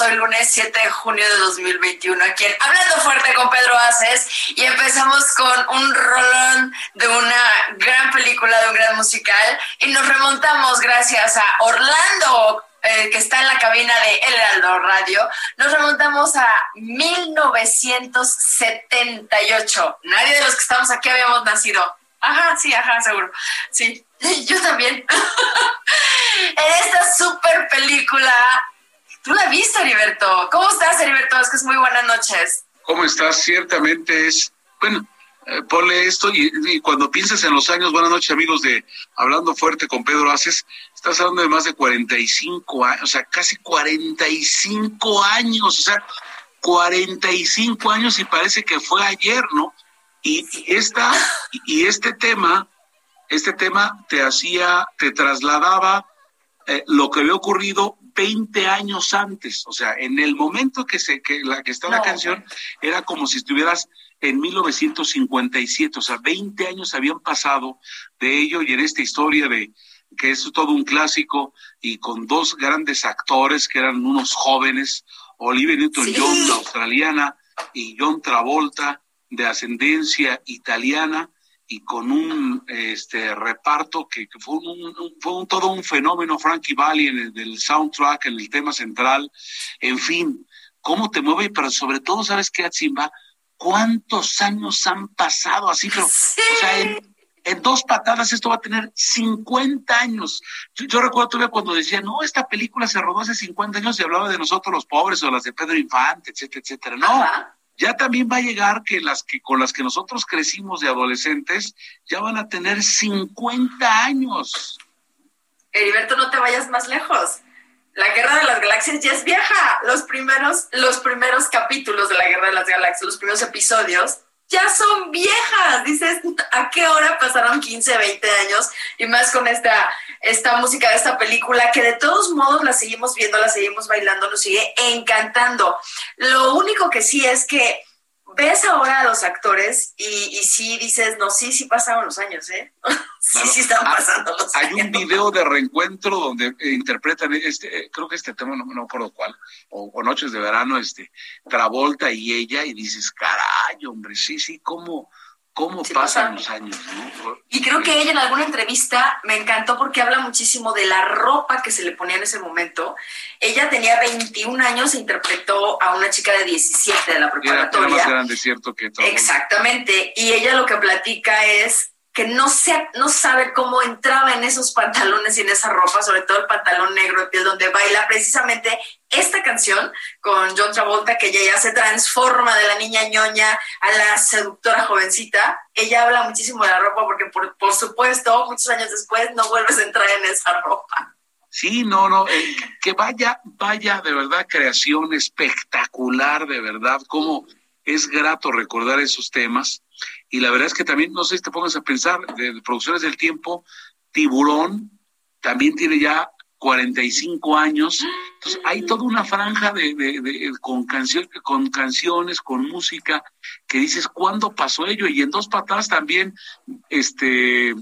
Acompañarnos. Hoy lunes 7 de junio de 2021 aquí en Hablando Fuerte con Pedro Aces y empezamos con un rolón de una gran película, de un gran musical y nos remontamos gracias a Orlando eh, que está en la cabina de El Heraldo Radio, nos remontamos a 1978. Nadie de los que estamos aquí habíamos nacido. Ajá, sí, ajá, seguro. Sí, yo también. en esta super película. ¿Tú la viste, Heriberto? ¿Cómo estás, Heriberto? Es que es muy buenas noches. ¿Cómo estás? Ciertamente es, bueno, eh, ponle esto y, y cuando piensas en los años, buenas noches amigos de Hablando Fuerte con Pedro Aces, estás hablando de más de 45 años, o sea, casi 45 años, o sea, 45 años y parece que fue ayer, ¿no? Y, y esta, y este tema, este tema te hacía, te trasladaba eh, lo que había ocurrido 20 años antes, o sea, en el momento que se que la que está la No. canción era como si estuvieras en 1957, o sea, 20 años habían pasado de ello y en esta historia de que es todo un clásico y con dos grandes actores que eran unos jóvenes, Olivia Newton-John, la australiana, y John Travolta, de ascendencia italiana, y con un este reparto que, que fue, un, un- fue un- todo un fenómeno Frankie Valli en el del soundtrack, en el tema central, en fin, cómo te mueve, pero sobre todo, ¿sabes qué, Atsimba? ¿Cuántos años han pasado así? Pero, Sí. o sea, en, en dos patadas esto va a tener 50 años. Yo, yo recuerdo todavía cuando decía, no, esta película se rodó hace 50 años y hablaba de nosotros los pobres o las de Pedro Infante, etcétera, etcétera. No, Ajá. Ya también va a llegar que las que con las que nosotros crecimos de adolescentes ya van a tener 50 años. Heriberto, no te vayas más lejos. La Guerra de las Galaxias ya es vieja. Los primeros, los primeros capítulos de la Guerra de las Galaxias, los primeros episodios, ya son viejas. Dices, ¿a qué hora pasaron 15, 20 años? Y más con esta, esta música de esta película, que de todos modos la seguimos viendo, la seguimos bailando, nos sigue encantando. Lo único que sí es que ves ahora a los actores y, y sí dices, no, sí, sí pasaron los años, ¿eh? sí, Claro. sí están Ah, pasando los Hay años. un video de reencuentro donde eh, interpretan este, eh, creo que este tema, no, no me acuerdo cuál, o, o Noches de Verano, este, Travolta y ella, y dices, caray, hombre, sí, sí, cómo, cómo Sí, pasan pasa. los años, ¿no? Y creo que ella en alguna entrevista me encantó porque habla muchísimo de la ropa que se le ponía en ese momento. Ella tenía 21 años e interpretó a una chica de 17 de la Era, era más preparatoria. grande, cierto, que todo. Exactamente. Y ella lo que platica es que no, se, no sabe cómo entraba en esos pantalones y en esa ropa, sobre todo el pantalón negro de piel, donde baila precisamente esta canción con John Travolta, que ella ya se transforma de la niña ñoña a la seductora jovencita. Ella habla muchísimo de la ropa porque, por, por supuesto, muchos años después no vuelves a entrar en esa ropa. Sí, no, no, eh, que vaya, vaya de verdad creación espectacular, de verdad, cómo es grato recordar esos temas. Y la verdad es que también, no sé si te pongas a pensar, de, Producciones del Tiempo, Tiburón también tiene ya 45 años. Entonces, hay toda una franja de, de- con, canción, con canciones, con música, que dices, ¿cuándo pasó ello? Y en dos patadas también, este,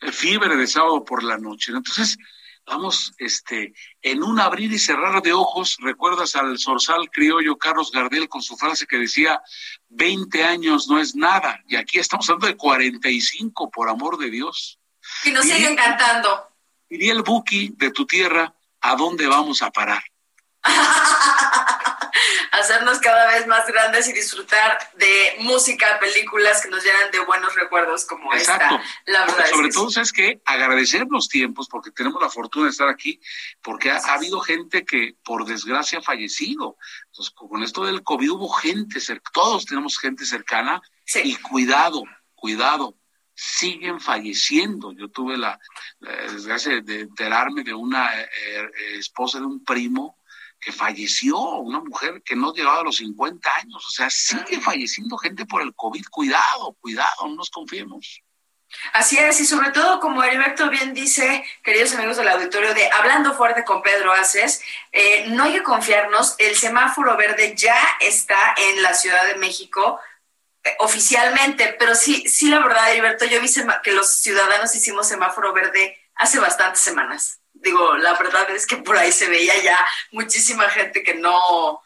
fiebre de sábado por la noche. ¿no? Entonces, vamos, este, en un abrir y cerrar de ojos, recuerdas al zorzal criollo Carlos Gardel con su frase que decía, 20 años no es nada, y aquí estamos hablando de 45, por amor de Dios. Y nos siguen cantando. Diría el Buki de tu tierra, ¿a dónde vamos a parar? Hacernos cada vez más grandes y disfrutar de música, películas que nos llenan de buenos recuerdos como Exacto. esta. La verdad es Sobre que todo. ¿sabes qué? Agradecer los tiempos, porque tenemos la fortuna de estar aquí, porque ha, ha habido gente que, por desgracia, ha fallecido. Entonces, con esto del COVID hubo gente, todos tenemos gente cercana, Sí. y cuidado, cuidado, siguen falleciendo. Yo tuve la, la desgracia de enterarme de una eh, eh, esposa de un primo que falleció, una mujer que no llegaba a los 50 años. O sea, sigue falleciendo gente por el COVID. Cuidado, cuidado, no nos confiemos. Así es, y sobre todo, como Heriberto bien dice, queridos amigos del auditorio, de Hablando Fuerte con Pedro Aces, eh, no hay que confiarnos, el semáforo verde ya está en la Ciudad de México eh, oficialmente, pero sí, sí, la verdad, Heriberto, yo vi que los ciudadanos hicimos semáforo verde hace bastantes semanas. Digo, la verdad es que por ahí se veía ya muchísima gente que no,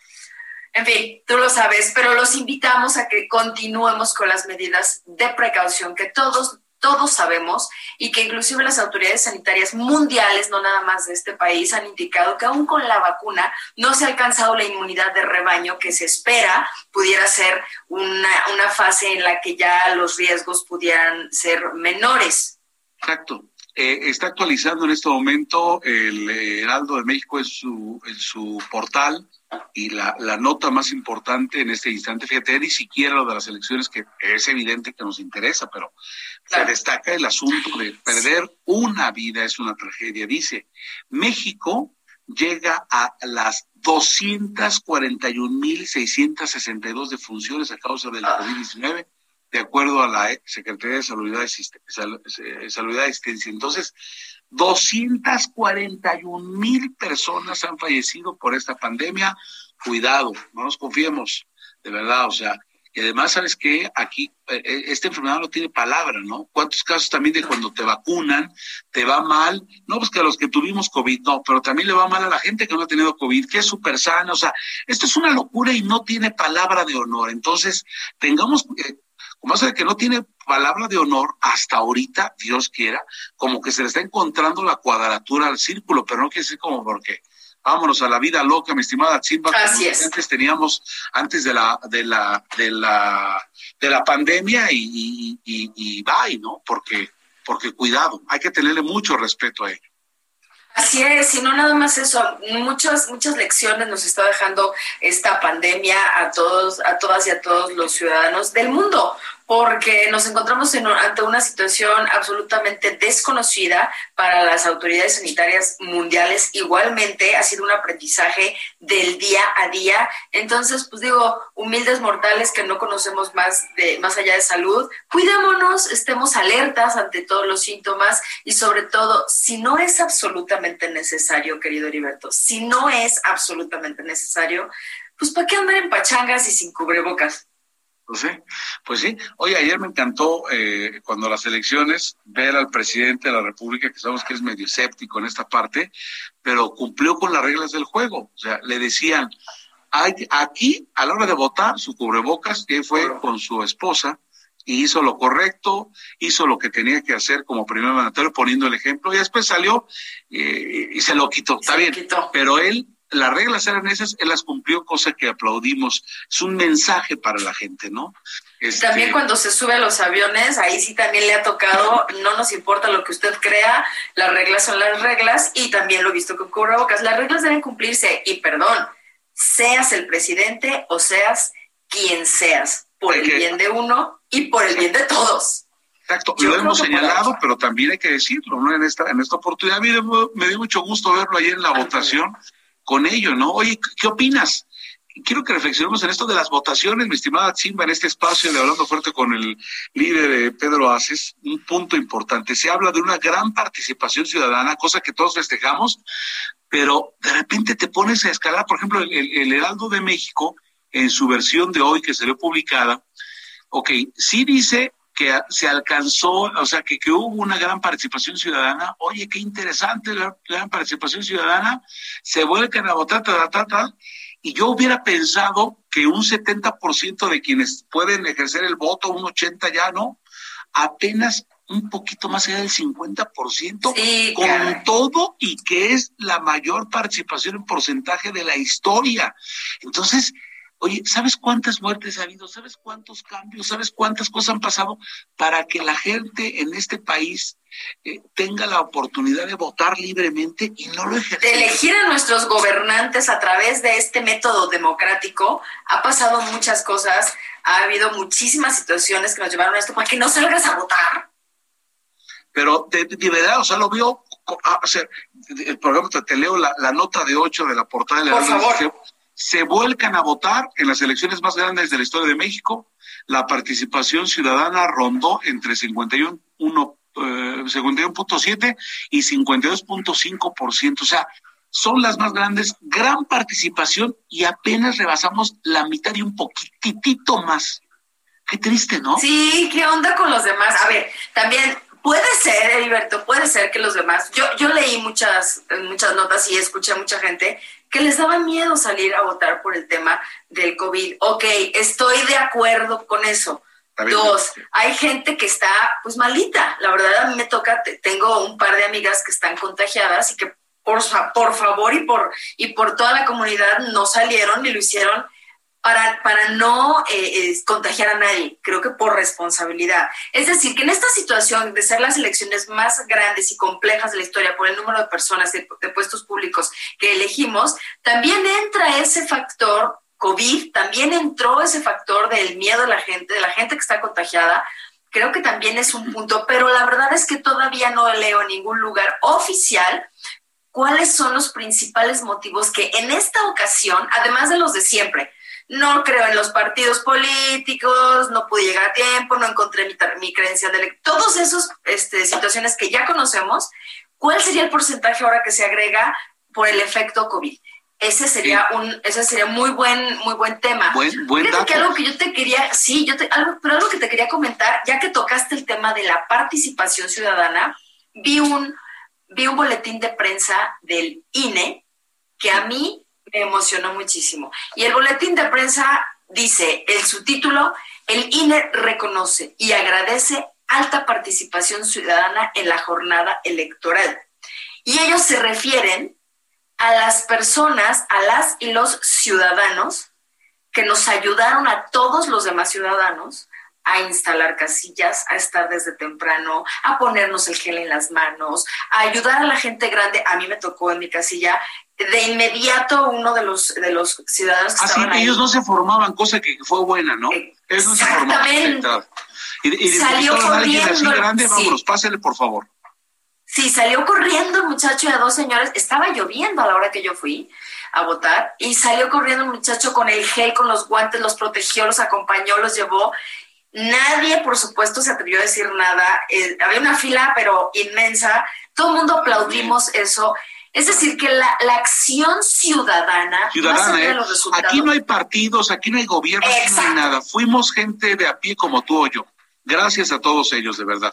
en fin, tú lo sabes, pero los invitamos a que continuemos con las medidas de precaución que todos todos sabemos y que inclusive las autoridades sanitarias mundiales, no nada más de este país, han indicado que aún con la vacuna no se ha alcanzado la inmunidad de rebaño que se espera pudiera ser una, una fase en la que ya los riesgos pudieran ser menores. Exacto. Eh, está actualizando en este momento el eh, Heraldo de México en su, en su portal y la, la nota más importante en este instante, fíjate, ni siquiera lo de las elecciones, que es evidente que nos interesa, pero Claro. se destaca el asunto de perder una vida es una tragedia. Dice, México llega a las 241.662 defunciones a causa del Ah. COVID-19 de acuerdo a la Secretaría de Salud y eh, Salud Asistencia. Entonces, 241 mil personas han fallecido por esta pandemia. Cuidado, no nos confiemos, de verdad, o sea, y además, ¿sabes qué? Aquí, eh, eh, esta enfermedad no tiene palabra, ¿no? ¿Cuántos casos también de cuando te vacunan, te va mal? No, pues que a los que tuvimos COVID, no, pero también le va mal a la gente que no ha tenido COVID, que es súper sana, o sea, esto es una locura y no tiene palabra de honor. Entonces, tengamos, como hace que no tiene palabra de honor hasta ahorita, Dios quiera, como que se le está encontrando la cuadratura al círculo, pero no quiere decir como porque vámonos a la vida loca, mi estimada Chimba, como Así es. antes teníamos antes de la de la de la de la pandemia y, y, y, y bye, ¿no? Porque porque cuidado, hay que tenerle mucho respeto a ello. Así es, y no nada más eso, muchas, muchas lecciones nos está dejando esta pandemia a todos, a todas y a todos los ciudadanos del mundo, porque nos encontramos en, ante una situación absolutamente desconocida para las autoridades sanitarias mundiales. Igualmente ha sido un aprendizaje del día a día. Entonces, pues digo, humildes mortales que no conocemos más de más allá de salud, cuidémonos, estemos alertas ante todos los síntomas y sobre todo, si no es absolutamente necesario, querido Heriberto, si no es absolutamente necesario, pues ¿para qué andar en pachangas y sin cubrebocas? Pues sí, pues sí. Oye, ayer me encantó eh, cuando las elecciones ver al presidente de la República, que sabemos que es medio escéptico en esta parte, pero cumplió con las reglas del juego. O sea, le decían, hay, aquí a la hora de votar, su cubrebocas, que fue con su esposa, y hizo lo correcto, hizo lo que tenía que hacer como primer mandatario poniendo el ejemplo y después salió eh, y se lo quitó. Está Se bien, quitó. pero él, las reglas eran esas, él las cumplió, cosa que aplaudimos. Es un mensaje para la gente, ¿no? Este, También cuando se sube a los aviones, ahí sí también le ha tocado, no nos importa lo que usted crea, las reglas son las reglas y también lo he visto con cubrebocas. Las reglas deben cumplirse y perdón, seas el presidente o seas quien seas, por el bien de uno y por el bien de todos. Exacto, Yo lo hemos señalado, ahí. pero también hay que decirlo, ¿no? En esta, en esta oportunidad, a mí me, me dio mucho gusto verlo ayer en la votación con ello, ¿no? Oye, ¿qué- ¿qué opinas? Quiero que reflexionemos en esto de las votaciones, mi estimada Simba, en este espacio de Hablando Fuerte con el líder eh, Pedro Aces, un punto importante. Se habla de una gran participación ciudadana, cosa que todos festejamos, pero de repente te pones a escalar, por ejemplo, el, Heraldo de México, en su versión de hoy que salió publicada, ok, sí dice que se alcanzó, o sea, que, que hubo una gran participación ciudadana. Oye, qué interesante la gran participación ciudadana. Se vuelcan a votar, tal, tal, tal. Y yo hubiera pensado que un 70% de quienes pueden ejercer el voto, un 80% ya no, apenas un poquito más allá del 50%, Sí, con caray. todo y que es la mayor participación en porcentaje de la historia. Entonces, oye, ¿sabes cuántas muertes ha habido? ¿Sabes cuántos cambios? ¿Sabes cuántas cosas han pasado para que la gente en este país eh, tenga la oportunidad de votar libremente y no lo de ejerce? elegir a nuestros gobernantes a través de este método democrático, ha pasado muchas cosas, ha habido muchísimas situaciones que nos llevaron a esto para que no salgas a votar. Pero de, de verdad, o sea, lo vio, ah, o sea, el programa, te, te leo la, la nota de 8 de la portada de la Por favor. se, se vuelcan a votar en las elecciones más grandes de la historia de México. La participación ciudadana rondó entre 51, uno, eh, 51.7 y 52.5%. O sea, son las más grandes, gran participación y apenas rebasamos la mitad y un poquitito más. Qué triste, ¿no? Sí, ¿qué onda con los demás? A ver, también puede ser, Heriberto, puede ser que los demás, yo, yo leí muchas, muchas notas y escuché a mucha gente que les daba miedo salir a votar por el tema del COVID. Ok, estoy de acuerdo con eso. Dos, hay gente que está pues malita. La verdad a mí me toca, te- tengo un par de amigas que están contagiadas y que por, por favor y por, y por toda la comunidad no salieron y lo hicieron para, para no eh, eh, contagiar a nadie, creo que por responsabilidad. Es decir, que en esta situación de ser las elecciones más grandes y complejas de la historia por el número de personas de, de puestos públicos que elegimos, también entra ese factor COVID, también entró ese factor del miedo de la gente, de la gente que está contagiada. Creo que también es un punto, pero la verdad es que todavía no leo en ningún lugar oficial cuáles son los principales motivos que en esta ocasión, además de los de siempre, no creo en los partidos políticos, no pude llegar a tiempo, no encontré mi, mi credencial de elector, todas esas este, situaciones que ya conocemos, ¿cuál sería el porcentaje ahora que se agrega por el efecto COVID? Ese sería un, ese sería muy buen, muy buen tema. Buen- buen Fíjate que algo que yo te quería, sí, yo te, algo, pero algo que te quería comentar, ya que tocaste el tema de la participación ciudadana, vi un, vi un boletín de prensa del INE que a mí me emocionó muchísimo. Y el boletín de prensa dice, el subtítulo, el INE reconoce y agradece alta participación ciudadana en la jornada electoral. Y ellos se refieren a las personas, a las y los ciudadanos que nos ayudaron a todos los demás ciudadanos a instalar casillas, a estar desde temprano, a ponernos el gel en las manos, a ayudar a la gente grande. A mí me tocó en mi casilla de inmediato uno de los de los ciudadanos que Así ahí. ellos no se formaban, cosa que fue buena, ¿no? Ellos no se formaban. Y, y Salió así corriendo, grande, sí. vámonos, por favor. Sí, salió corriendo el muchacho y a dos señores. Estaba lloviendo a la hora que yo fui a votar y salió corriendo el muchacho con el gel, con los guantes, los protegió, los acompañó, los llevó. Nadie, por supuesto, se atrevió a decir nada. Eh, había una fila, pero inmensa. Todo el mundo aplaudimos eso. Es decir, que la, la acción ciudadana, ¿eh? los resultados, Aquí no hay partidos, aquí no hay gobierno, aquí no hay nada. Fuimos gente de a pie como tú o yo. Gracias a todos ellos, de verdad.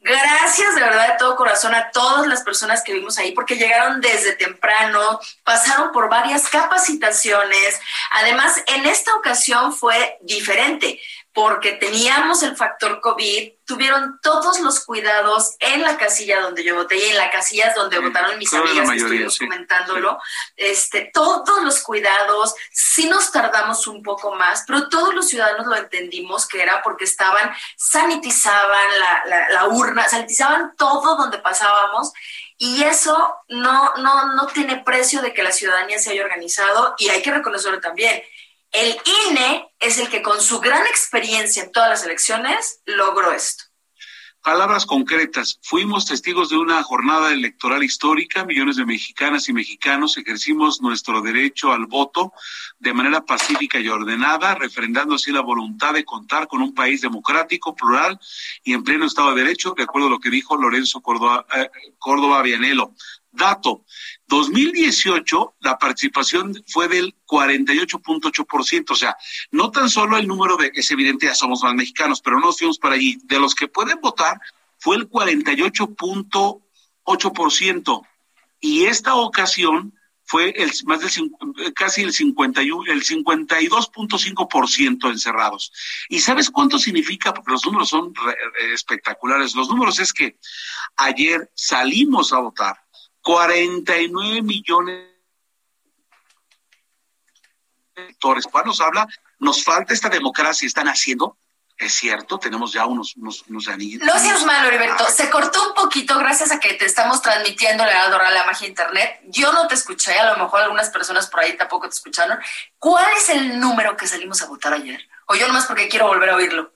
Gracias de verdad de todo corazón a todas las personas que vimos ahí porque llegaron desde temprano, pasaron por varias capacitaciones. Además, en esta ocasión fue diferente porque teníamos el factor COVID, tuvieron todos los cuidados en la casilla donde yo voté y en la casilla donde Sí, votaron mis amigas que mayoría, estuvimos sí, comentándolo. Este, todos los cuidados, sí nos tardamos un poco más, pero todos los ciudadanos lo entendimos que era porque estaban, sanitizaban la, la- la urna, sanitizaban todo donde pasábamos. Y eso no, no, no tiene precio de que la ciudadanía se haya organizado y hay que reconocerlo también. El INE es el que con su gran experiencia en todas las elecciones logró esto. Palabras concretas. Fuimos testigos de una jornada electoral histórica. Millones de mexicanas y mexicanos ejercimos nuestro derecho al voto de manera pacífica y ordenada, refrendando así la voluntad de contar con un país democrático, plural y en pleno Estado de Derecho, de acuerdo a lo que dijo Lorenzo Córdoba, eh, Córdoba Vianelo. Dato. 2018 la participación fue del 48.8%, o sea, no tan solo el número de, es evidente, ya somos más mexicanos, pero no nos fuimos para allí. De los que pueden votar fue el 48.8%. Y esta ocasión fue el más del casi el 51 el 52.5% encerrados. ¿Y sabes cuánto significa? Porque los números son re- espectaculares. Los números es que ayer salimos a votar 49 millones de electores. ¿Cuál nos habla? Nos falta esta democracia, están haciendo. Es cierto, tenemos ya unos, unos, unos anillos. No seas malo, Heriberto. Se cortó un poquito gracias a que te estamos transmitiendo la Radio, la magia internet. Yo no te escuché, a lo mejor algunas personas por ahí tampoco te escucharon. ¿Cuál es el número que salimos a votar ayer? O yo nomás porque quiero volver a oírlo.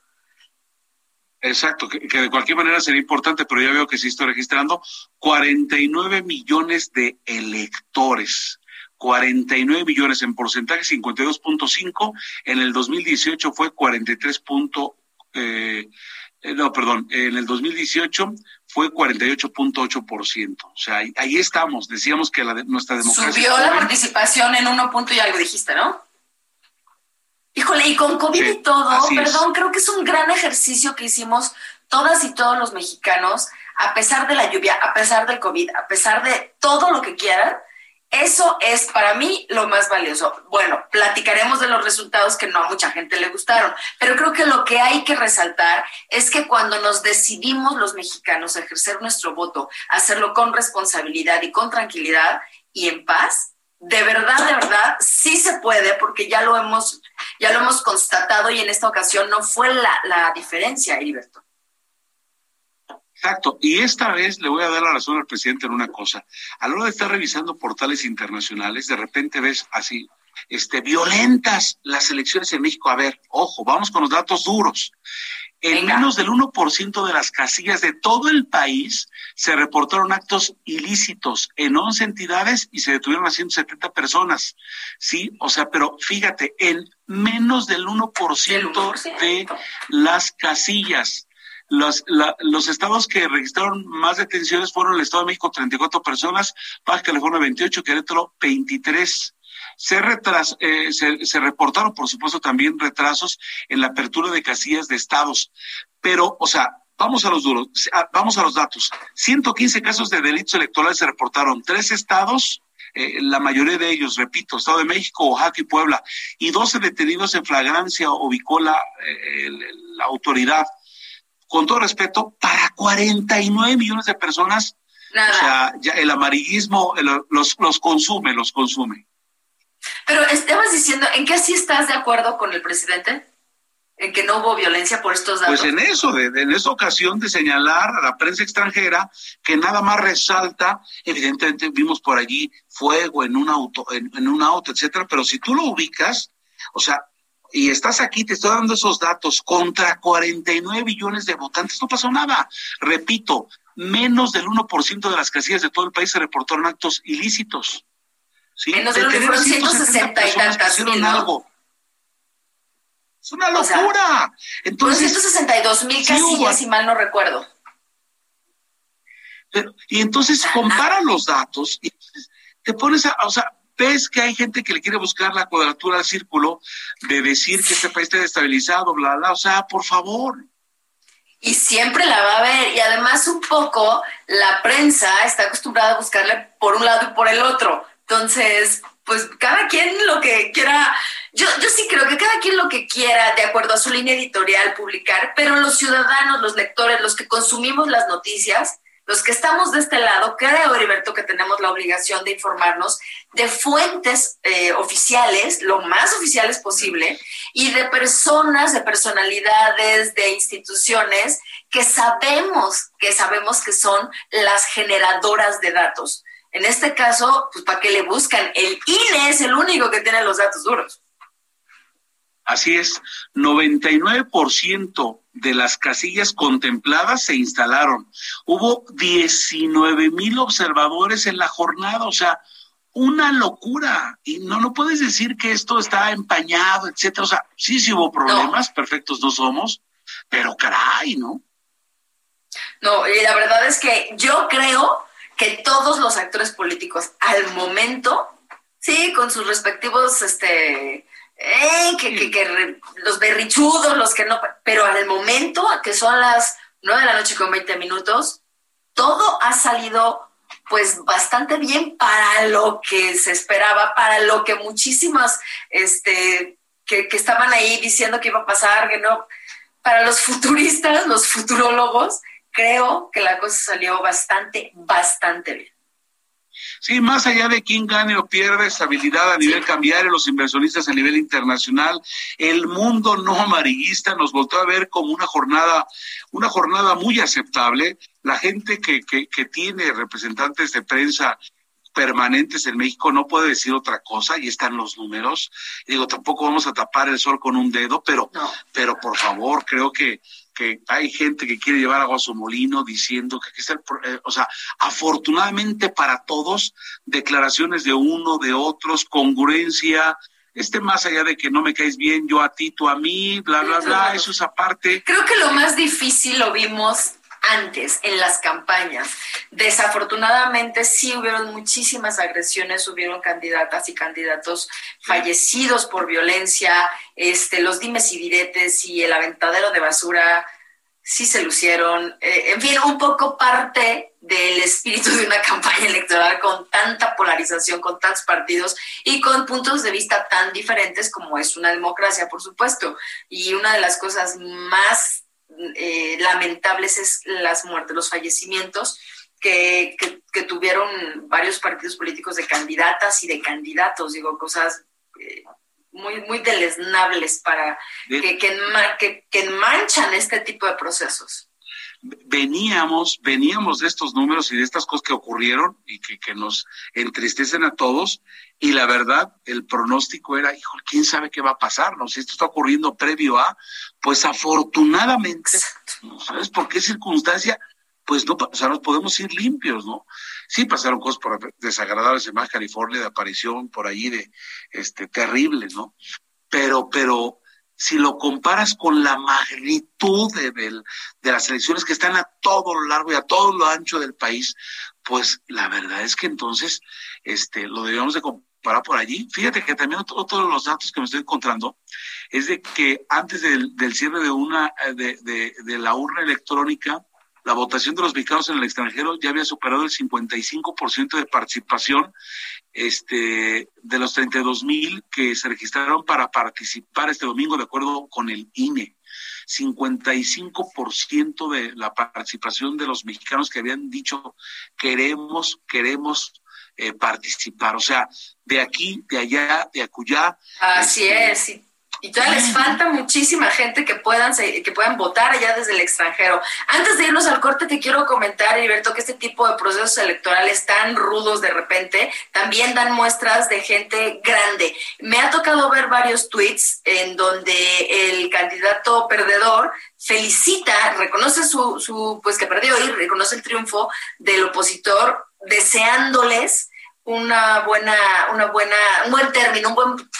Exacto, que, que de cualquier manera sería importante, pero ya veo que sí estoy registrando 49 millones de electores. 49 millones en porcentaje, 52.5. En el 2018 fue 43. punto, eh, eh, no, perdón, en el 2018 fue 48.8%. O sea, ahí, ahí estamos. Decíamos que la nuestra democracia. Subió la participación en uno punto y algo dijiste, ¿no? Híjole, y con COVID Sí, y todo, así es. perdón, creo que es un gran ejercicio que hicimos todas y todos los mexicanos, a pesar de la lluvia, a pesar del COVID, a pesar de todo lo que quieran. Eso es para mí lo más valioso. Bueno, platicaremos de los resultados que no a mucha gente le gustaron, pero creo que lo que hay que resaltar es que cuando nos decidimos los mexicanos a ejercer nuestro voto, hacerlo con responsabilidad y con tranquilidad y en paz, de verdad, de verdad, sí se puede, porque ya lo hemos, ya lo hemos constatado y en esta ocasión no fue la, la diferencia, Heriberto. Exacto. Y esta vez le voy a dar la razón al presidente en una cosa. A la hora de estar revisando portales internacionales, de repente ves así, este, violentas las elecciones en México. A ver, ojo, vamos con los datos duros. En Venga. menos del 1% de las casillas de todo el país se reportaron actos ilícitos en 11 entidades y se detuvieron a 170 personas. Sí, o sea, pero fíjate, en menos del 1% de las casillas. Los, la- los estados que registraron más detenciones fueron el Estado de México, 34 personas, Baja California, 28, Querétaro, 23. Se, retras, eh, se, se reportaron, por supuesto, también retrasos en la apertura de casillas de estados. Pero, o sea, vamos a los duros, a- vamos a los datos. 115 casos de delitos electorales se reportaron, tres estados, eh, la mayoría de ellos, repito, Estado de México, Oaxaca y Puebla, y 12 detenidos en flagrancia, ubicó la, eh, la autoridad con todo respeto, para 49 millones de personas, Nada. o sea, ya el amarillismo el- los, los consume, los consume. Pero estabas diciendo, ¿en qué sí estás de acuerdo con el presidente? ¿En que no hubo violencia por estos datos? Pues en eso, de, en esa ocasión de señalar a la prensa extranjera que nada más resalta, evidentemente vimos por allí fuego en un auto, en, en un auto, etcétera, pero si tú lo ubicas, o sea, y estás aquí, te estoy dando esos datos, contra 49 millones de votantes, no pasó nada. Repito, menos del 1% de las casillas de todo el país se reportaron actos ilícitos. ¿Sí? Menos del De tener fueron 170 160 y personas que tantas hicieron mil, ¿no? algo. Es una O sea, locura. Fueron Entonces, 162 mil casillas, si mal no recuerdo. Pero- y entonces compara los datos y te pones a, o sea, ves que hay gente que le quiere buscar la cuadratura al círculo de decir que este país está destabilizado, bla, bla, o sea, por favor. Y siempre la va a ver. Y además un poco la prensa está acostumbrada a buscarle por un lado y por el otro. Entonces, pues cada quien lo que quiera, yo, yo sí creo que cada quien lo que quiera de acuerdo a su línea editorial publicar, pero los ciudadanos, los lectores, los que consumimos las noticias, los que estamos de este lado, creo, Heriberto, que tenemos la obligación de informarnos de fuentes eh, oficiales, lo más oficiales posible, y de personas, de personalidades, de instituciones que sabemos, que sabemos que son las generadoras de datos. En este caso, pues ¿para qué le buscan? El INE es el único que tiene los datos duros. Así es, 99% de las casillas contempladas se instalaron. Hubo 19 mil observadores en la jornada, o sea, una locura. Y no, no puedes decir que esto está empañado, etcétera. O sea, sí, sí hubo problemas, perfectos no somos, pero caray, ¿no? No, y la verdad es que yo creo que todos los actores políticos al momento, sí, con sus respectivos, este, eh, que, que- que los berrichudos, los que no, pero al momento, que son las nueve de la noche con 20 minutos, todo ha salido pues bastante bien para lo que se esperaba, para lo que muchísimas, este, que, que estaban ahí diciendo que iba a pasar, que no, para los futuristas, los futurólogos, creo que la cosa salió bastante, bastante bien. Sí, más allá de quién gane o pierde estabilidad a nivel cambiario, los inversionistas a nivel internacional, el mundo no amarillista nos volvió a ver como una jornada, una jornada muy aceptable. La gente que, que, que tiene representantes de prensa permanentes en México no puede decir otra cosa y están los números. Digo, tampoco vamos a tapar el sol con un dedo, pero, No. pero por favor, creo que, que hay gente que quiere llevar agua a su molino diciendo que, que es el eh, o sea, afortunadamente para todos, declaraciones de uno, de otros, congruencia, este más allá de que no me caes bien, yo a ti, tú a mí, bla, bla, bla, eso es aparte. Creo que lo más difícil lo vimos antes en las campañas. Desafortunadamente sí hubieron muchísimas agresiones, hubieron candidatas y candidatos fallecidos por violencia, este, los dimes y diretes y el aventadero de basura sí se lucieron. Eh, en fin, un poco parte del espíritu de una campaña electoral con tanta polarización, con tantos partidos y con puntos de vista tan diferentes como es una democracia, por supuesto. Y una de las cosas más eh, lamentables es las muertes, los fallecimientos que, que, que tuvieron varios partidos políticos de candidatas y de candidatos, digo, cosas eh, muy, muy deleznables para que, que, que manchan este tipo de procesos. Veníamos, veníamos de estos números y de estas cosas que ocurrieron y que, que nos entristecen a todos. Y la verdad, el pronóstico era, hijo, quién sabe qué va a pasar, ¿no? Si esto está ocurriendo previo a, pues afortunadamente, ¿no sabes por qué circunstancia? Pues no, o sea, nos podemos ir limpios, ¿no? Sí pasaron cosas por desagradables en Baja California, de aparición por ahí de, este, terribles, ¿no? Pero, pero, si lo comparas con la magnitud de, del- de las elecciones que están a todo lo largo y a todo lo ancho del país, pues la verdad es que entonces este, lo debíamos de comparar por allí. Fíjate que también otro, de los datos que me estoy encontrando es de que antes del, del cierre de una eh, de, de, de la urna electrónica, la votación de los mexicanos en el extranjero ya había superado el 55% de participación este, de los 32 mil que se registraron para participar este domingo, de acuerdo con el E. INE. 55% de la participación de los mexicanos que habían dicho queremos, queremos eh, participar. O sea, de aquí, de allá, de acullá. Así este, es. Y, todavía les falta muchísima gente que puedan, que puedan votar allá desde el extranjero. Antes de irnos al corte, te quiero comentar, Heriberto, que este tipo de procesos electorales tan rudos de repente también dan muestras de gente grande. Me ha tocado ver varios tweets en donde el candidato perdedor felicita, reconoce su, su pues que perdió y reconoce el triunfo del opositor, deseándoles una buena, una buena, un buen término, un buen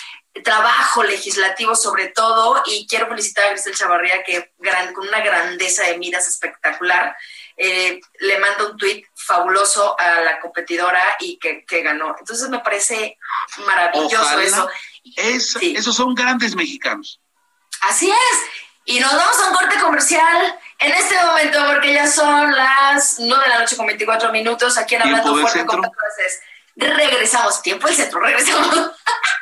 trabajo legislativo sobre todo y quiero felicitar a Grisel Chavarría que gran, con una grandeza de miras espectacular eh, le manda un tuit fabuloso a la competidora y que, que ganó. Entonces me parece maravilloso Ojalá. eso. Es- Sí. Esos son grandes mexicanos. Así es. Y nos vamos a un corte comercial en este momento porque ya son las 9 de la noche con 24 minutos aquí en Hablando Fuerte con. Regresamos, tiempo el centro, regresamos.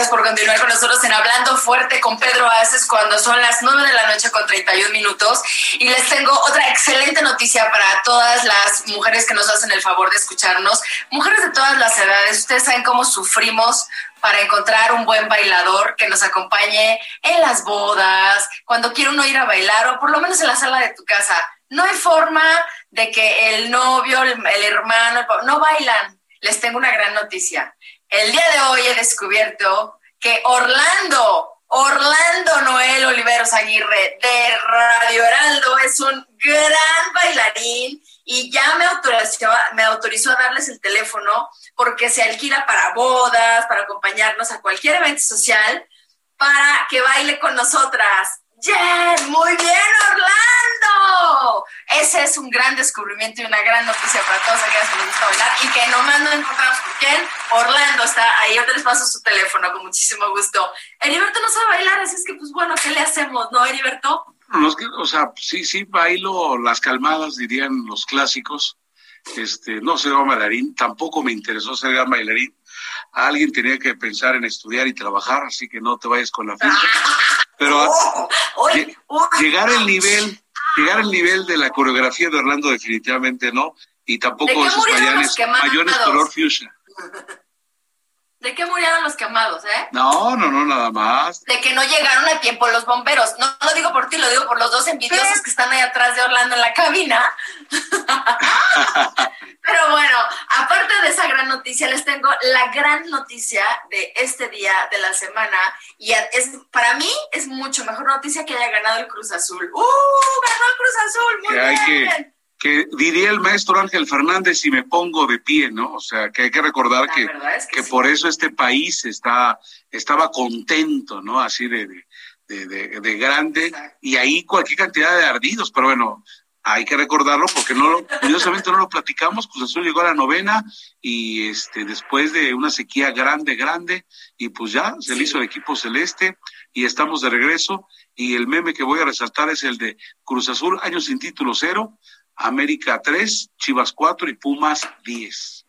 Gracias por continuar con nosotros en Hablando Fuerte con Pedro Aces cuando son las 9 de la noche con 31 minutos. Y les tengo otra excelente noticia para todas las mujeres que nos hacen el favor de escucharnos. Mujeres de todas las edades, ustedes saben cómo sufrimos para encontrar un buen bailador que nos acompañe en las bodas, cuando quiere uno ir a bailar o por lo menos en la sala de tu casa. No hay forma de que el novio, el, el hermano, el no bailan. Les tengo una gran noticia. El día de hoy he descubierto que Orlando, Orlando Noel Oliveros Aguirre de Radio Heraldo es un gran bailarín y ya me autorizó, me autorizó a darles el teléfono porque se alquila para bodas, para acompañarnos a cualquier evento social, para que baile con nosotras. ¡Jen! ¡Muy bien, Orlando! Ese es un gran descubrimiento y una gran noticia para todos aquellos que les gusta bailar y que nomás no encontramos por quién. Orlando está ahí, yo les paso su teléfono con muchísimo gusto. Heriberto no sabe bailar, así es que, pues bueno, ¿qué le hacemos, no, Heriberto? Los que- o sea, sí, sí, bailo las calmadas, dirían los clásicos. Este, no soy bailarín, tampoco me interesó ser gran bailarín. Alguien tenía que pensar en estudiar y trabajar, así que no te vayas con la finta. Pero lle- ¡Uy! llegar al nivel, llegar al nivel de la coreografía de Orlando definitivamente no, y ¿De tampoco qué esos mayones color fuchsia. ¿De qué murieron los quemados, eh? No, no, no, nada más. de que no llegaron a tiempo los bomberos. No lo digo por ti, lo digo por los dos envidiosos que están ahí atrás de Orlando en la cabina. Pero bueno, aparte de esa gran noticia, les tengo la gran noticia de este día de la semana. Y es para mí es mucho mejor noticia que haya ganado el Cruz Azul. ¡Uh! ¡Ganó el Cruz Azul! ¡Muy bien! que, que diría el maestro Ángel Fernández si me pongo de pie, ¿no? O sea, que hay que recordar que, es que que sí. por eso este país está, estaba contento, ¿no? Así de, de, de, de- de grande, Exacto. y ahí cualquier cantidad de ardidos, pero bueno, hay que recordarlo porque no lo, curiosamente no lo platicamos, Cruz Azul llegó a la novena y este después de una sequía grande, grande, y pues ya se le hizo el equipo celeste y estamos de regreso. Y el meme que voy a resaltar es el de Cruz Azul, año sin título cero, América 3, Chivas 4 y Pumas 10.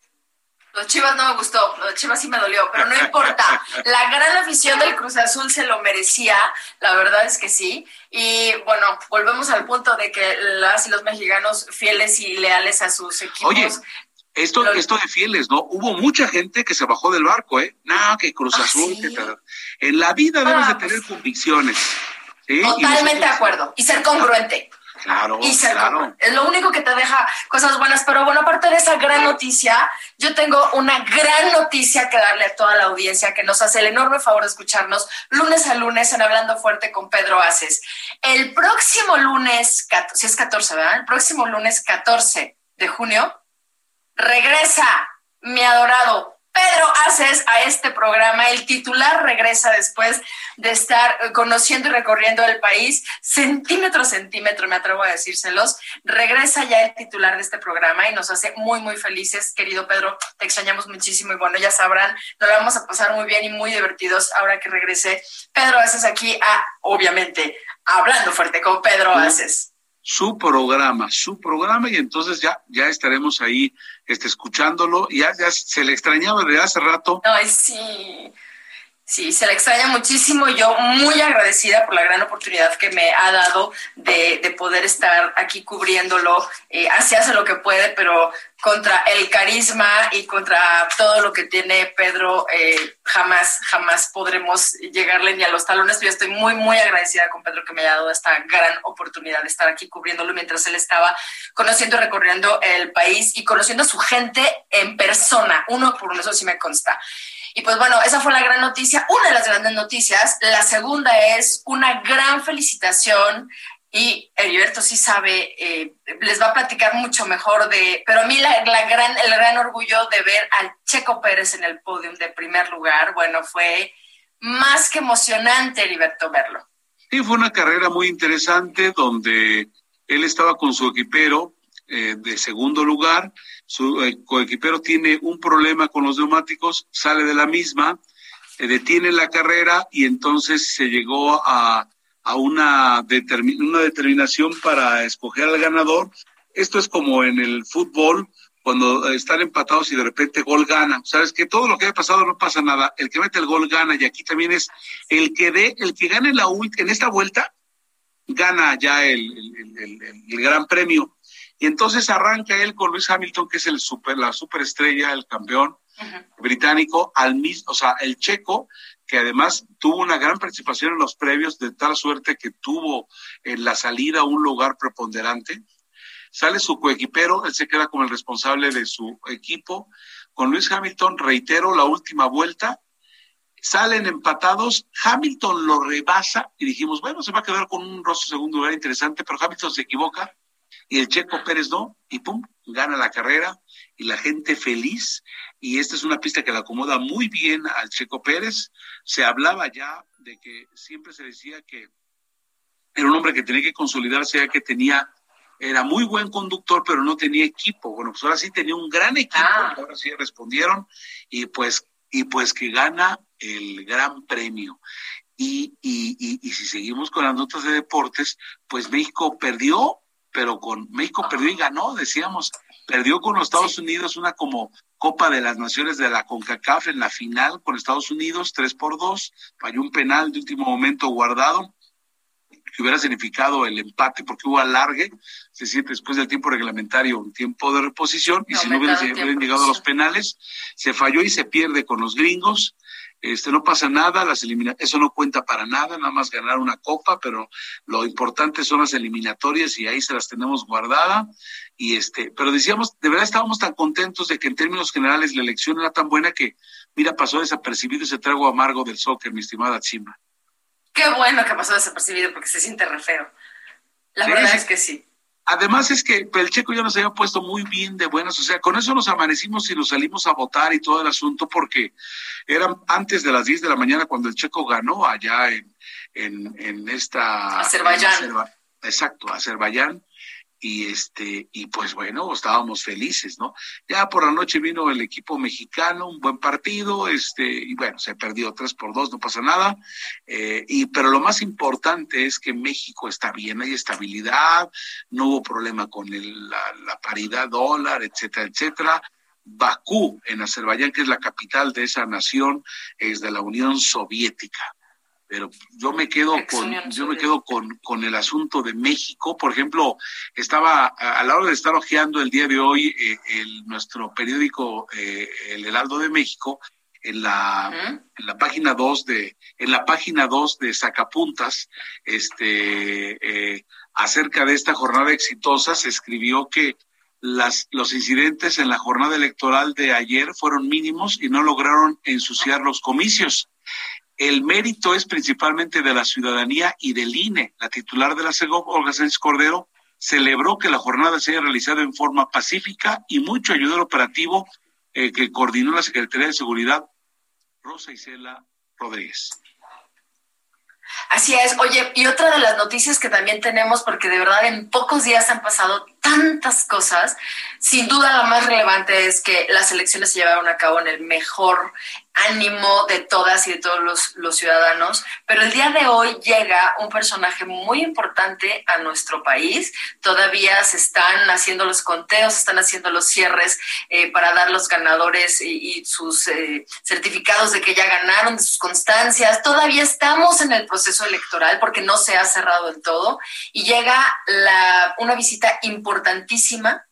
Los Chivas no me gustó, los Chivas sí me dolió, pero no importa. La gran afición del Cruz Azul se lo merecía, la verdad es que sí. Y bueno, volvemos al punto de que las y los mexicanos fieles y leales a sus equipos. Oye, Esto, Lo- esto de fieles, ¿no? Hubo mucha gente que se bajó del barco, ¿eh? No, que Cruz ¿Ah, Azul, sí? que tal. En la vida debes Ah, de tener pues- convicciones. totalmente de nosotros- acuerdo. Y ser congruente. Claro, y se claro. Es lo único que te deja cosas buenas. Pero bueno, aparte de esa gran noticia, yo tengo una gran noticia que darle a toda la audiencia que nos hace el enorme favor de escucharnos lunes a lunes en Hablando Fuerte con Pedro Aces. El próximo lunes, si es 14, ¿verdad? El próximo lunes 14 de junio, regresa mi adorado Pedro Aces a este programa. El titular regresa después de estar conociendo y recorriendo el país centímetro a centímetro, me atrevo a decírselos. Regresa ya el titular de este programa y nos hace muy, muy felices. Querido Pedro, te extrañamos muchísimo y bueno, ya sabrán, nos la vamos a pasar muy bien y muy divertidos ahora que regrese Pedro Aces aquí a, obviamente, hablando fuerte con Pedro Aces. Su programa, su programa y entonces ya ya estaremos ahí este escuchándolo, ya ya se le extrañaba de hace rato. Ay, sí. Sí, se le extraña muchísimo. Yo muy agradecida por la gran oportunidad que me ha dado de, de poder estar aquí cubriéndolo. Eh, así hace lo que puede, pero contra el carisma y contra todo lo que tiene Pedro, eh, jamás, jamás podremos llegarle ni a los talones. Yo estoy muy, muy agradecida con Pedro que me haya dado esta gran oportunidad de estar aquí cubriéndolo mientras él estaba conociendo recorriendo el país y conociendo a su gente en persona, uno por uno, eso sí me consta. Y pues bueno, esa fue la gran noticia, una de las grandes noticias. La segunda es una gran felicitación y Heriberto sí sabe, eh, les va a platicar mucho mejor de, pero a mí la, la gran, el gran orgullo de ver al Checo Pérez en el podium de primer lugar, bueno, fue más que emocionante, Heriberto, verlo. Sí, fue una carrera muy interesante donde él estaba con su equipero eh, de segundo lugar, su eh, coequipero tiene un problema con los neumáticos, sale de la misma, eh, detiene la carrera y entonces se llegó a, a una, determi- una determinación para escoger al ganador. Esto es como en el fútbol, cuando eh, están empatados y de repente gol gana. Sabes que todo lo que haya pasado no pasa nada. El que mete el gol gana y aquí también es el que dé, el que gane la en esta vuelta gana ya el- el- el gran premio. Y entonces arranca él con Luis Hamilton, que es el super, la superestrella, el campeón británico, al mismo, o sea, el checo, que además tuvo una gran participación en los previos, de tal suerte que tuvo en la salida un lugar preponderante. Sale su coequipero, él se queda como el responsable de su equipo. Con Luis Hamilton, reitero, la última vuelta, salen empatados, Hamilton lo rebasa y dijimos, bueno, se va a quedar con un rostro segundo lugar interesante, pero Hamilton se equivoca y el Checo Pérez no, y pum, gana la carrera y la gente feliz. Y esta es una pista que le acomoda muy bien al Checo Pérez. Se hablaba ya de que siempre se decía que era un hombre que tenía que consolidarse, ya que tenía, era muy buen conductor, pero no tenía equipo. Bueno, pues ahora sí tenía un gran equipo, Ah. ahora sí respondieron, y pues, y pues que gana el gran premio. Y, y, y, y si seguimos con las notas de deportes, pues México perdió, pero con México perdió y ganó, decíamos, perdió con los Estados Unidos una como Copa de las Naciones de la CONCACAF en la final con Estados Unidos, tres por dos, falló un penal de último momento guardado, que hubiera significado el empate porque hubo alargue, se siente después del tiempo reglamentario un tiempo de reposición, y si no hubieran llegado a los penales, se falló y se pierde con los gringos, este no pasa nada, las elimina eso no cuenta para nada, nada más ganar una copa, pero lo importante son las eliminatorias y ahí se las tenemos guardada y este, pero decíamos, de verdad estábamos tan contentos de que en términos generales la elección era tan buena que mira, pasó desapercibido ese trago amargo del soccer, mi estimada Chima. Qué bueno que pasó desapercibido porque se siente re feo. La Sí, verdad sí. es que sí. Además es que el Checo ya nos había puesto muy bien de buenas, o sea, con eso nos amanecimos y nos salimos a votar y todo el asunto porque eran antes de las 10 de la mañana cuando el Checo ganó allá en, en, en esta... Azerbaiyán. en Azerba- exacto, Azerbaiyán. Y este, y pues bueno, estábamos felices, ¿no? Ya por la noche vino el equipo mexicano, un buen partido, este, y bueno, se perdió tres por dos, no pasa nada. Eh, y, pero lo más importante es que México está bien, hay estabilidad, no hubo problema con el- la, la paridad dólar, etcétera, etcétera. Bakú, en Azerbaiyán, que es la capital de esa nación, es de la Unión Soviética. Pero yo me quedo con, yo me quedo con, con el asunto de México. Por ejemplo, estaba a la hora de estar hojeando el día de hoy eh, el, nuestro periódico eh, El Heraldo de México en la, en la página 2 de, en la página 2 de Sacapuntas, este, eh, acerca de esta jornada exitosa, se escribió que las, los incidentes en la jornada electoral de ayer fueron mínimos y no lograron ensuciar los comicios. El mérito es principalmente de la ciudadanía y del INE. La titular de la CEGOP, Olga Sánchez Cordero, celebró que la jornada se haya realizado en forma pacífica y mucho ayudó al operativo eh, que coordinó la Secretaría de Seguridad, Rosa Isela Rodríguez. Así es. Oye, y otra de las noticias que también tenemos, porque de verdad en pocos días han pasado tantas cosas, sin duda la más relevante es que las elecciones se llevaron a cabo en el mejor ánimo de todas y de todos los, los ciudadanos, pero el día de hoy llega un personaje muy importante a nuestro país. Todavía se están haciendo los conteos, se están haciendo los cierres eh, para dar los ganadores y, y sus eh, certificados de que ya ganaron, de sus constancias. Todavía estamos en el proceso electoral porque no se ha cerrado del todo y llega la, una visita importantísima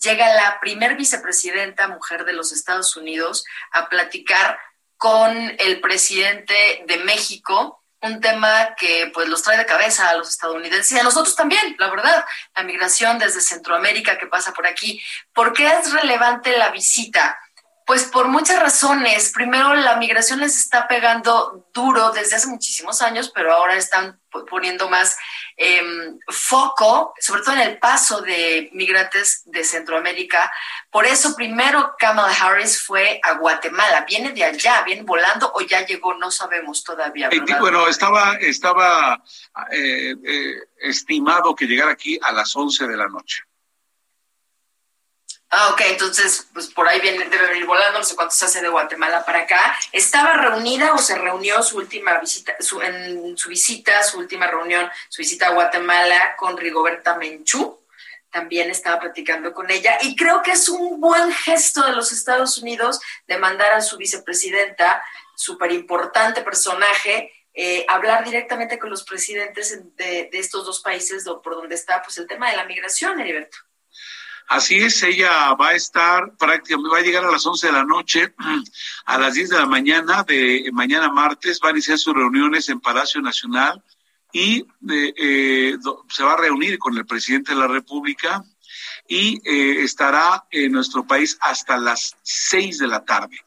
llega la primer vicepresidenta mujer de los Estados Unidos a platicar con el presidente de México, un tema que pues los trae de cabeza a los estadounidenses y a nosotros también, la verdad, la migración desde Centroamérica que pasa por aquí. ¿Por qué es relevante la visita? Pues por muchas razones. Primero, la migración les está pegando duro desde hace muchísimos años, pero ahora están poniendo más eh, foco, sobre todo en el paso de migrantes de Centroamérica. Por eso, primero Kamala Harris fue a Guatemala. ¿Viene de allá? ¿Viene volando o ya llegó? No sabemos todavía. Eh, bueno, estaba, estaba eh, eh, estimado que llegara aquí a las 11 de la noche. Ah, ok, entonces, pues por ahí viene, debe venir volando, no sé cuánto se hace de Guatemala para acá. ¿Estaba reunida o se reunió su última visita, su, en su visita, su última reunión, su visita a Guatemala con Rigoberta Menchú? También estaba platicando con ella y creo que es un buen gesto de los Estados Unidos de mandar a su vicepresidenta, súper importante personaje, eh, hablar directamente con los presidentes de, de estos dos países por donde está pues el tema de la migración, Heriberto. Así es, ella va a estar prácticamente, va a llegar a las 11 de la noche, a las 10 de la mañana de mañana martes, va a iniciar sus reuniones en Palacio Nacional y eh, eh, se va a reunir con el presidente de la República y eh, estará en nuestro país hasta las 6 de la tarde.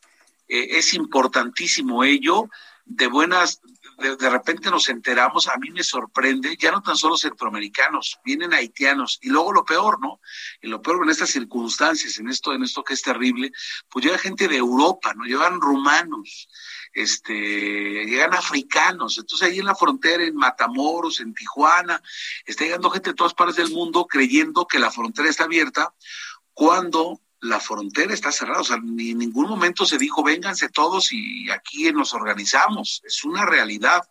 Eh, es importantísimo ello, de buenas, de, de repente nos enteramos, a mí me sorprende, ya no tan solo centroamericanos, vienen haitianos, y luego lo peor, ¿no? Y lo peor en estas circunstancias, en esto, en esto que es terrible, pues llega gente de Europa, ¿no? Llegan rumanos, este, llegan africanos, entonces ahí en la frontera, en Matamoros, en Tijuana, está llegando gente de todas partes del mundo creyendo que la frontera está abierta, cuando la frontera está cerrada, o sea, ni en ningún momento se dijo, vénganse todos y aquí nos organizamos, es una realidad.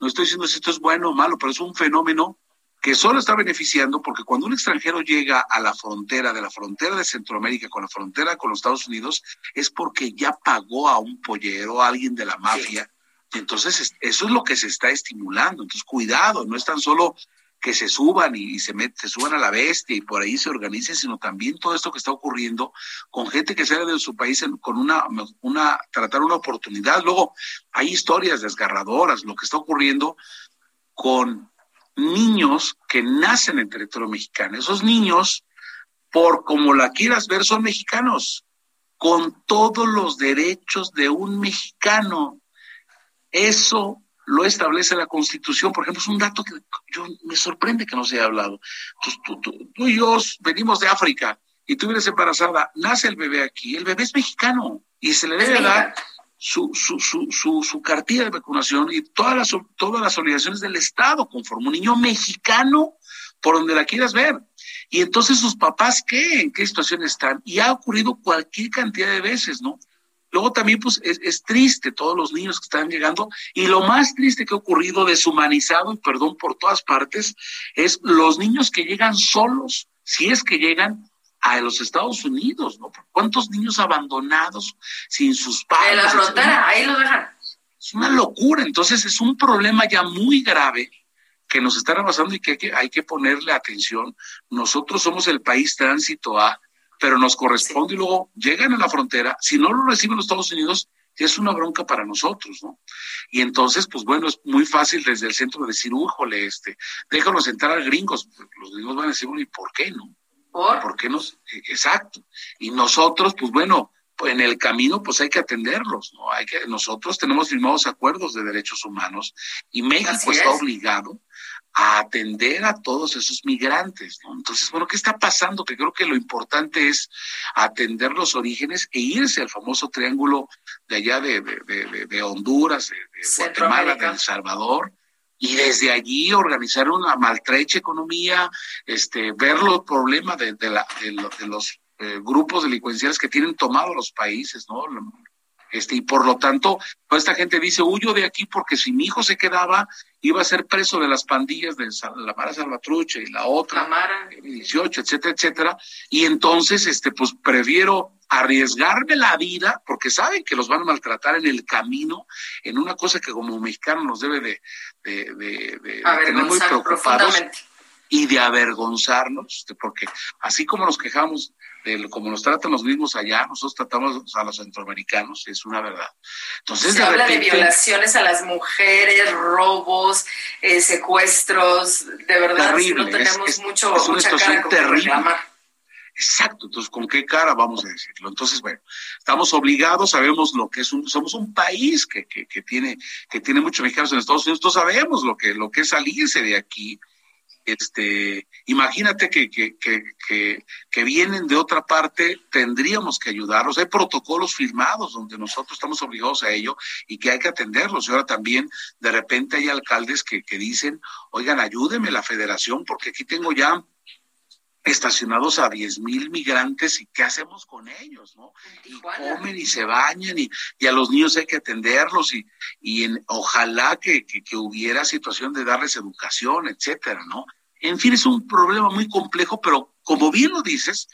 No estoy diciendo si esto es bueno o malo, pero es un fenómeno que solo está beneficiando porque cuando un extranjero llega a la frontera, de la frontera de Centroamérica con la frontera con los Estados Unidos, es porque ya pagó a un pollero, a alguien de la mafia. Entonces, es- eso es lo que se está estimulando. Entonces, cuidado, no es tan solo que se suban y, se, met- se suban a la bestia y por ahí se organicen, sino también todo esto que está ocurriendo con gente que sale de su país con una, una, tratar una oportunidad. Luego, hay historias desgarradoras, lo que está ocurriendo con niños que nacen en territorio mexicano. Esos niños, por como la quieras ver, son mexicanos, con todos los derechos de un mexicano. Eso lo establece la Constitución. Por ejemplo, es un dato que yo me sorprende que no se haya hablado. Tú, tú, tú, tú y yo venimos de África y tú vienes embarazada, nace el bebé aquí, el bebé es mexicano y se le debe dar su, su, su, su, su cartilla de vacunación y todas las, todas las obligaciones del Estado conforme un niño mexicano por donde la quieras ver. Y entonces sus papás, ¿qué? ¿En qué situación están? Y ha ocurrido cualquier cantidad de veces, ¿no? Luego también, pues, es, es triste todos los niños que están llegando. Y lo más triste que ha ocurrido, deshumanizado, y perdón por todas partes, es los niños que llegan solos, si es que llegan a los Estados Unidos, ¿no? ¿Cuántos niños abandonados sin sus padres? En la frontera, ahí lo dejan. es una locura. Entonces es un problema ya muy grave que nos está rebasando y que hay que, hay que ponerle atención. Nosotros somos el país tránsito A, pero nos corresponde y luego llegan a la frontera. Si no lo reciben los Estados Unidos, es una bronca para nosotros, ¿no? Y entonces, pues bueno, es muy fácil desde el centro decir, újole, este, déjanos entrar a gringos. Los gringos van a decir, bueno, ¿y por qué no? ¿Por? ¿Por qué nos? Exacto. Y nosotros, pues bueno, pues en el camino, pues hay que atenderlos, ¿no? Hay que, nosotros tenemos firmados acuerdos de derechos humanos y México Así está es. obligado a atender a todos esos migrantes, ¿no? Entonces, bueno, ¿qué está pasando? Que creo que lo importante es atender los orígenes e irse al famoso triángulo de allá de, de, de- de- Honduras, de, Guatemala, de El Salvador, y desde allí organizar una maltrecha economía, este, ver los problemas de, de la- de lo- de los eh, grupos delincuenciales que tienen tomado los países, ¿no? Este, y por lo tanto, toda esta gente dice, huyo de aquí porque si mi hijo se quedaba, iba a ser preso de las pandillas de la Mara Salvatrucha y la otra, Tamara. 18, etcétera, etcétera. Y entonces, este, pues prefiero arriesgarme la vida porque saben que los van a maltratar en el camino, en una cosa que como mexicano nos debe de, de, de- tener muy preocupados y de avergonzarnos, este, porque así como nos quejamos de lo- como nos tratan los mismos allá, nosotros tratamos a los centroamericanos, es una verdad. Entonces, Se de habla de violaciones a las mujeres, robos, eh, secuestros. De verdad, Terrible, no tenemos es- mucho, es una mucha situación cara terrible. Exacto, entonces, ¿con qué cara vamos a decirlo? Entonces, bueno, estamos obligados, sabemos lo que es un, somos un país que, que, que tiene, que tiene muchos mexicanos en Estados Unidos, todos sabemos lo que, lo que es salirse de aquí. Este, imagínate que, que, que, que, vienen de otra parte, tendríamos que ayudarlos. Hay protocolos firmados donde nosotros estamos obligados a ello y que hay que atenderlos. Y ahora también, de repente, hay alcaldes que, que dicen, oigan, ayúdeme la federación, porque aquí tengo ya estacionados a 10 mil migrantes y qué hacemos con ellos, ¿no? Y comen y se bañan y, y a los niños hay que atenderlos y, y en, ojalá que, que, que hubiera situación de darles educación, etcétera, ¿no? En fin, es un problema muy complejo, pero como bien lo dices,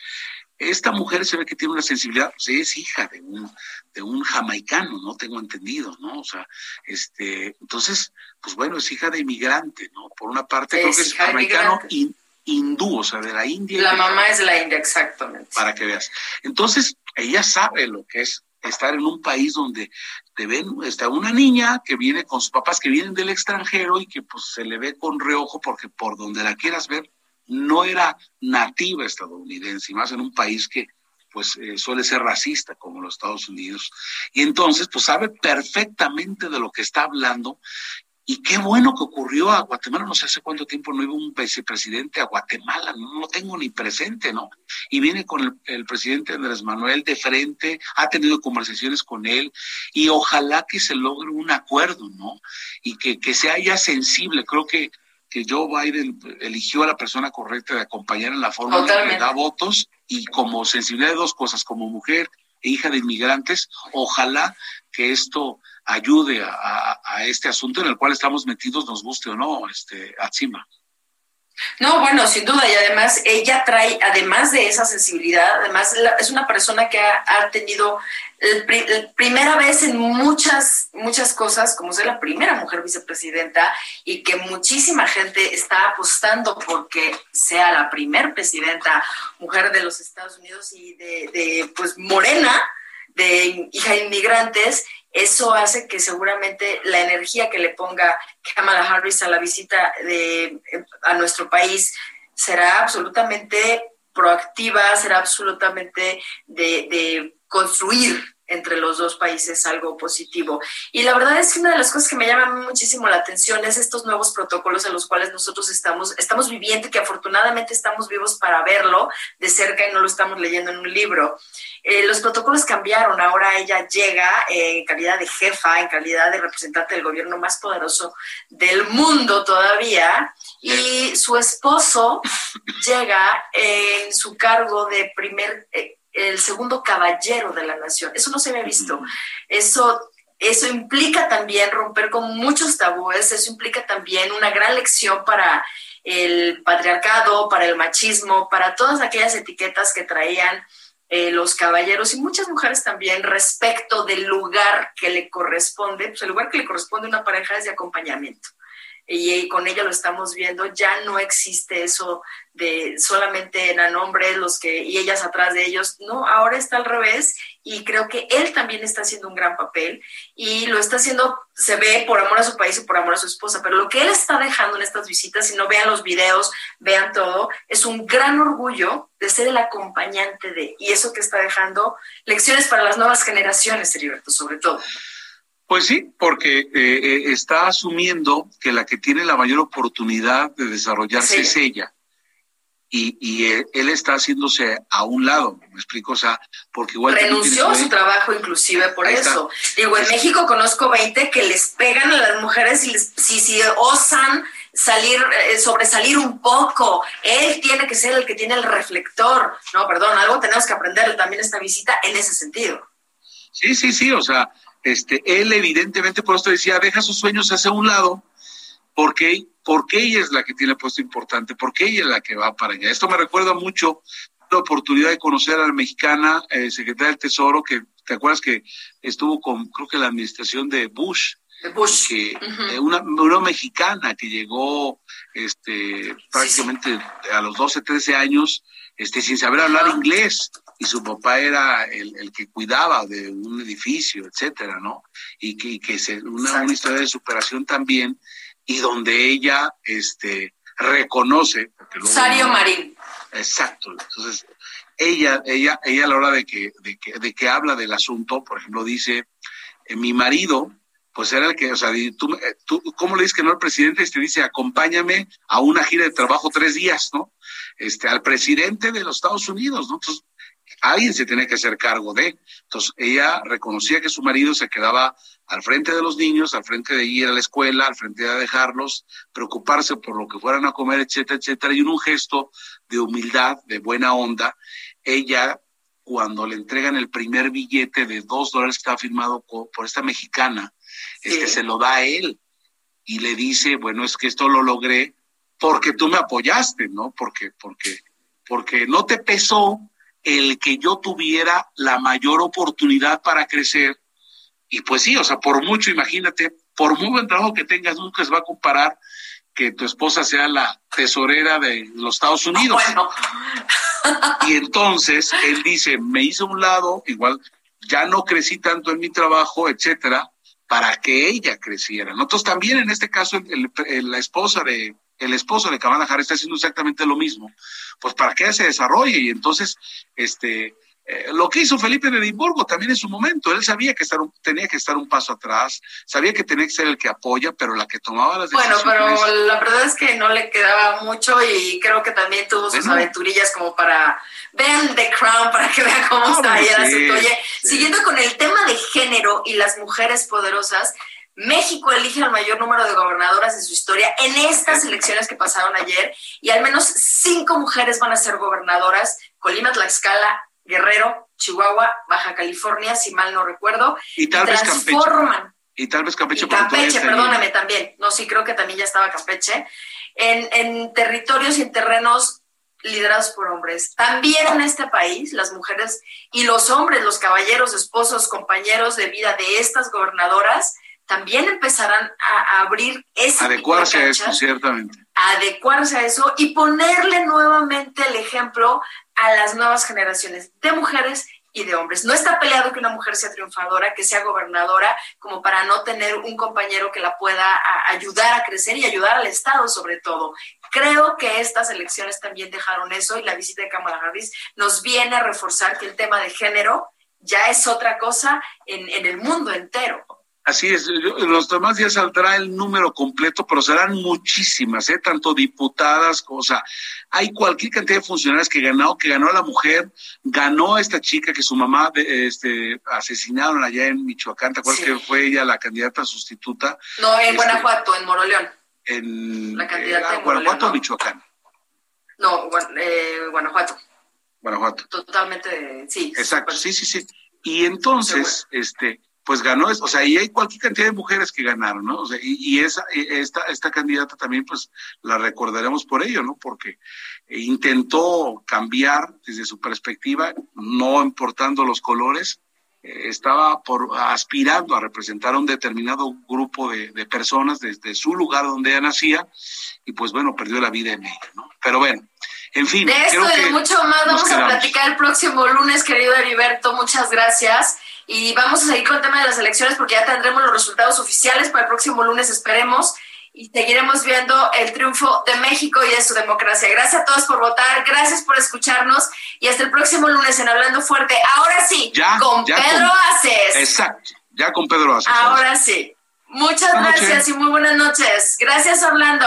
esta mujer se ve que tiene una sensibilidad, pues es hija de un, de un jamaicano, ¿no? Tengo entendido, ¿no? O sea, este, entonces, pues bueno, es hija de inmigrante, ¿no? Por una parte creo que es jamaicano inmigrante. Hin- hindú, o sea, de la India. La mamá es la India, exactamente. para que veas. Entonces, ella sabe lo que es estar en un país donde te ven, está una niña que viene con sus papás que vienen del extranjero y que pues se le ve con reojo porque por donde la quieras ver, no era nativa estadounidense, y más en un país que pues eh, suele ser racista como los Estados Unidos. Y entonces, pues sabe perfectamente de lo que está hablando y qué bueno que ocurrió a Guatemala, no sé hace cuánto tiempo no iba un vicepresidente a Guatemala, no lo tengo ni presente, ¿no? Y viene con el, el presidente Andrés Manuel de frente, ha tenido conversaciones con él y ojalá que se logre un acuerdo, ¿no? Y que, que sea ya sensible, creo que, que Joe Biden eligió a la persona correcta de acompañar en la forma en que Totalmente. da votos y como sensibilidad de dos cosas, como mujer e hija de inmigrantes, ojalá que esto ayude a, este asunto en el cual estamos metidos, nos guste o no, este, Atsima. No, bueno, sin duda, y además ella trae, además de esa sensibilidad, además es una persona que ha, ha tenido primera vez en muchas, muchas cosas, como ser la primera mujer vicepresidenta, y que muchísima gente está apostando porque sea la primer presidenta mujer de los Estados Unidos y de, de, pues morena, de hija de inmigrantes, eso hace que seguramente la energía que le ponga Kamala Harris a la visita de, a nuestro país será absolutamente proactiva, será absolutamente de, de construir entre los dos países algo positivo. Y la verdad es que una de las cosas que me llama muchísimo la atención es estos nuevos protocolos en los cuales nosotros estamos, estamos viviendo que afortunadamente estamos vivos para verlo de cerca y no lo estamos leyendo en un libro. Eh, los protocolos cambiaron, ahora ella llega en calidad de jefa, en calidad de representante del gobierno más poderoso del mundo todavía, y su esposo llega en su cargo de primer, eh, el segundo caballero de la nación. Eso no se había visto. Eso eso implica también romper con muchos tabúes, eso implica también una gran lección para el patriarcado, para el machismo, para todas aquellas etiquetas que traían eh, los caballeros y muchas mujeres también respecto del lugar que le corresponde, pues el lugar que le corresponde a una pareja es de acompañamiento. Y con ella lo estamos viendo, ya no existe eso de solamente eran hombres los que y ellas atrás de ellos, no, ahora está al revés y creo que él también está haciendo un gran papel y lo está haciendo, se ve por amor a su país y por amor a su esposa, pero lo que él está dejando en estas visitas, si no vean los videos, vean todo, es un gran orgullo de ser el acompañante de, y eso que está dejando lecciones para las nuevas generaciones, Heriberto, sobre todo. Pues sí, porque eh, eh, está asumiendo que la que tiene la mayor oportunidad de desarrollarse Es es ella. Y, y él, él está haciéndose a un lado, me explico, o sea, porque igual... renunció a su trabajo inclusive por Ahí está. eso. Digo, en México conozco 20 que les pegan a las mujeres y les, si, si osan salir, eh, sobresalir un poco. Él tiene que ser el que tiene el reflector. No, perdón, algo tenemos que aprender también esta visita en ese sentido. Sí, sí, sí, o sea, este, él evidentemente, por esto decía, deja sus sueños hacia un lado, porque, porque ella es la que tiene el puesto importante, porque ella es la que va para allá. Esto me recuerda mucho la oportunidad de conocer a la mexicana eh, secretaria del Tesoro, que te acuerdas que estuvo con, creo que la administración de Bush, Bush. que Ujú. eh, una, una mexicana que llegó este prácticamente a los 12, 13 años este sin saber hablar inglés y su papá era el, el que cuidaba de un edificio, etcétera, ¿no? Y que, y que se, una, una historia de superación también y donde ella este reconoce luego- Sario Marín. Exacto. Entonces, ella, ella, ella a la hora de que, de que, de que habla del asunto, por ejemplo, dice, eh, mi marido, pues era el que, o sea, tú, eh, tú, ¿cómo le dices que no al presidente? Este dice, acompáñame a una gira de trabajo tres días, ¿no? Este, al presidente de los Estados Unidos, ¿no? Entonces, alguien se tiene que hacer cargo de. Entonces, ella reconocía que su marido se quedaba al frente de los niños, al frente de ir a la escuela, al frente de dejarlos, preocuparse por lo que fueran a comer, etcétera, etcétera, y en un gesto de humildad, de buena onda, ella, cuando le entregan el primer billete de dos dólares que estaba firmado por esta mexicana, este, Sí. se lo da a él y le dice, bueno, es que esto lo logré porque tú me apoyaste, ¿no? Porque, porque, porque no te pesó el que yo tuviera la mayor oportunidad para crecer. Y pues sí, o sea, por mucho, imagínate, por muy buen trabajo que tengas, nunca se va a comparar que tu esposa sea la tesorera de los Estados Unidos. Bueno, Y entonces él dice, me hice a un lado, igual ya no crecí tanto en mi trabajo, etcétera, para que ella creciera. Nosotros también en este caso el- el- la esposa de el esposo de Kamala Harris está haciendo exactamente lo mismo, pues para que se desarrolle y entonces este eh, lo que hizo Felipe de Edimburgo también en su momento, él sabía que estar un- tenía que estar un paso atrás, sabía que tenía que ser el que apoya, pero la que tomaba las bueno, decisiones. pero la verdad es que no le quedaba mucho y creo que también tuvo sus Bueno. aventurillas como para vean The Crown para que vean cómo Ah, está ahí el bueno, sí, asunto. Oye, sí. siguiendo con el tema de género y las mujeres poderosas, México elige al mayor número de gobernadoras de su historia en estas elecciones que pasaron ayer y al menos cinco mujeres van a ser gobernadoras, Colima, Tlaxcala, Guerrero, Chihuahua, Baja California, si mal no recuerdo, y tal vez Campeche. transforman Y tal vez Campeche. y Campeche, perdóname también. No, sí, creo que también ya estaba Campeche. En, en territorios y en terrenos liderados por hombres. También en este país, las mujeres y los hombres, los caballeros, esposos, compañeros de vida de estas gobernadoras, también empezarán a, abrir ese Adecuarse tipo a canchas, ciertamente. adecuarse a eso y ponerle nuevamente el ejemplo a las nuevas generaciones de mujeres y de hombres. No está peleado que una mujer sea triunfadora, que sea gobernadora, como para no tener un compañero que la pueda a- ayudar a crecer y ayudar al Estado sobre todo. Creo que estas elecciones también dejaron eso y la visita de Kamala Harris nos viene a reforzar que el tema de género ya es otra cosa en, en el mundo entero. Así es, en los demás días saldrá el número completo, pero serán muchísimas, ¿eh? tanto diputadas, o sea, hay cualquier cantidad de funcionarios que ganó, que ganó la mujer, ganó esta chica que su mamá de- este, asesinaron allá en Michoacán, ¿te acuerdas Sí. que fue ella la candidata sustituta No, en Este- Guanajuato, en Moroleón. en La candidata eh, de Guanajuato o. Michoacán? No, eh, Guanajuato. Guanajuato. Totalmente, sí. Exacto, sí, sí, sí. Y entonces, este, pues ganó, es- o sea, y hay cualquier cantidad de mujeres que ganaron, ¿no? O sea, y, y esa, y esta, esta candidata también, pues, la recordaremos por ello, ¿no? Porque intentó cambiar desde su perspectiva, no importando los colores, eh, estaba por, aspirando a representar a un determinado grupo de, de, personas desde su lugar donde ella nacía y pues bueno, perdió la vida en ella, ¿no? Pero bueno, en fin. De esto y de mucho más vamos a platicar el próximo lunes, querido Heriberto, muchas gracias. Y vamos a seguir con el tema de las elecciones porque ya tendremos los resultados oficiales para el próximo lunes, esperemos y seguiremos viendo el triunfo de México y de su democracia. Gracias a todos por votar, gracias por escucharnos y hasta el próximo lunes en Hablando Fuerte. Ahora sí, ya, con ya Pedro con, Aces. Exacto, ya con Pedro Aces. Ahora sí. Muchas Buenas gracias noches. y muy buenas noches. Gracias, Orlando.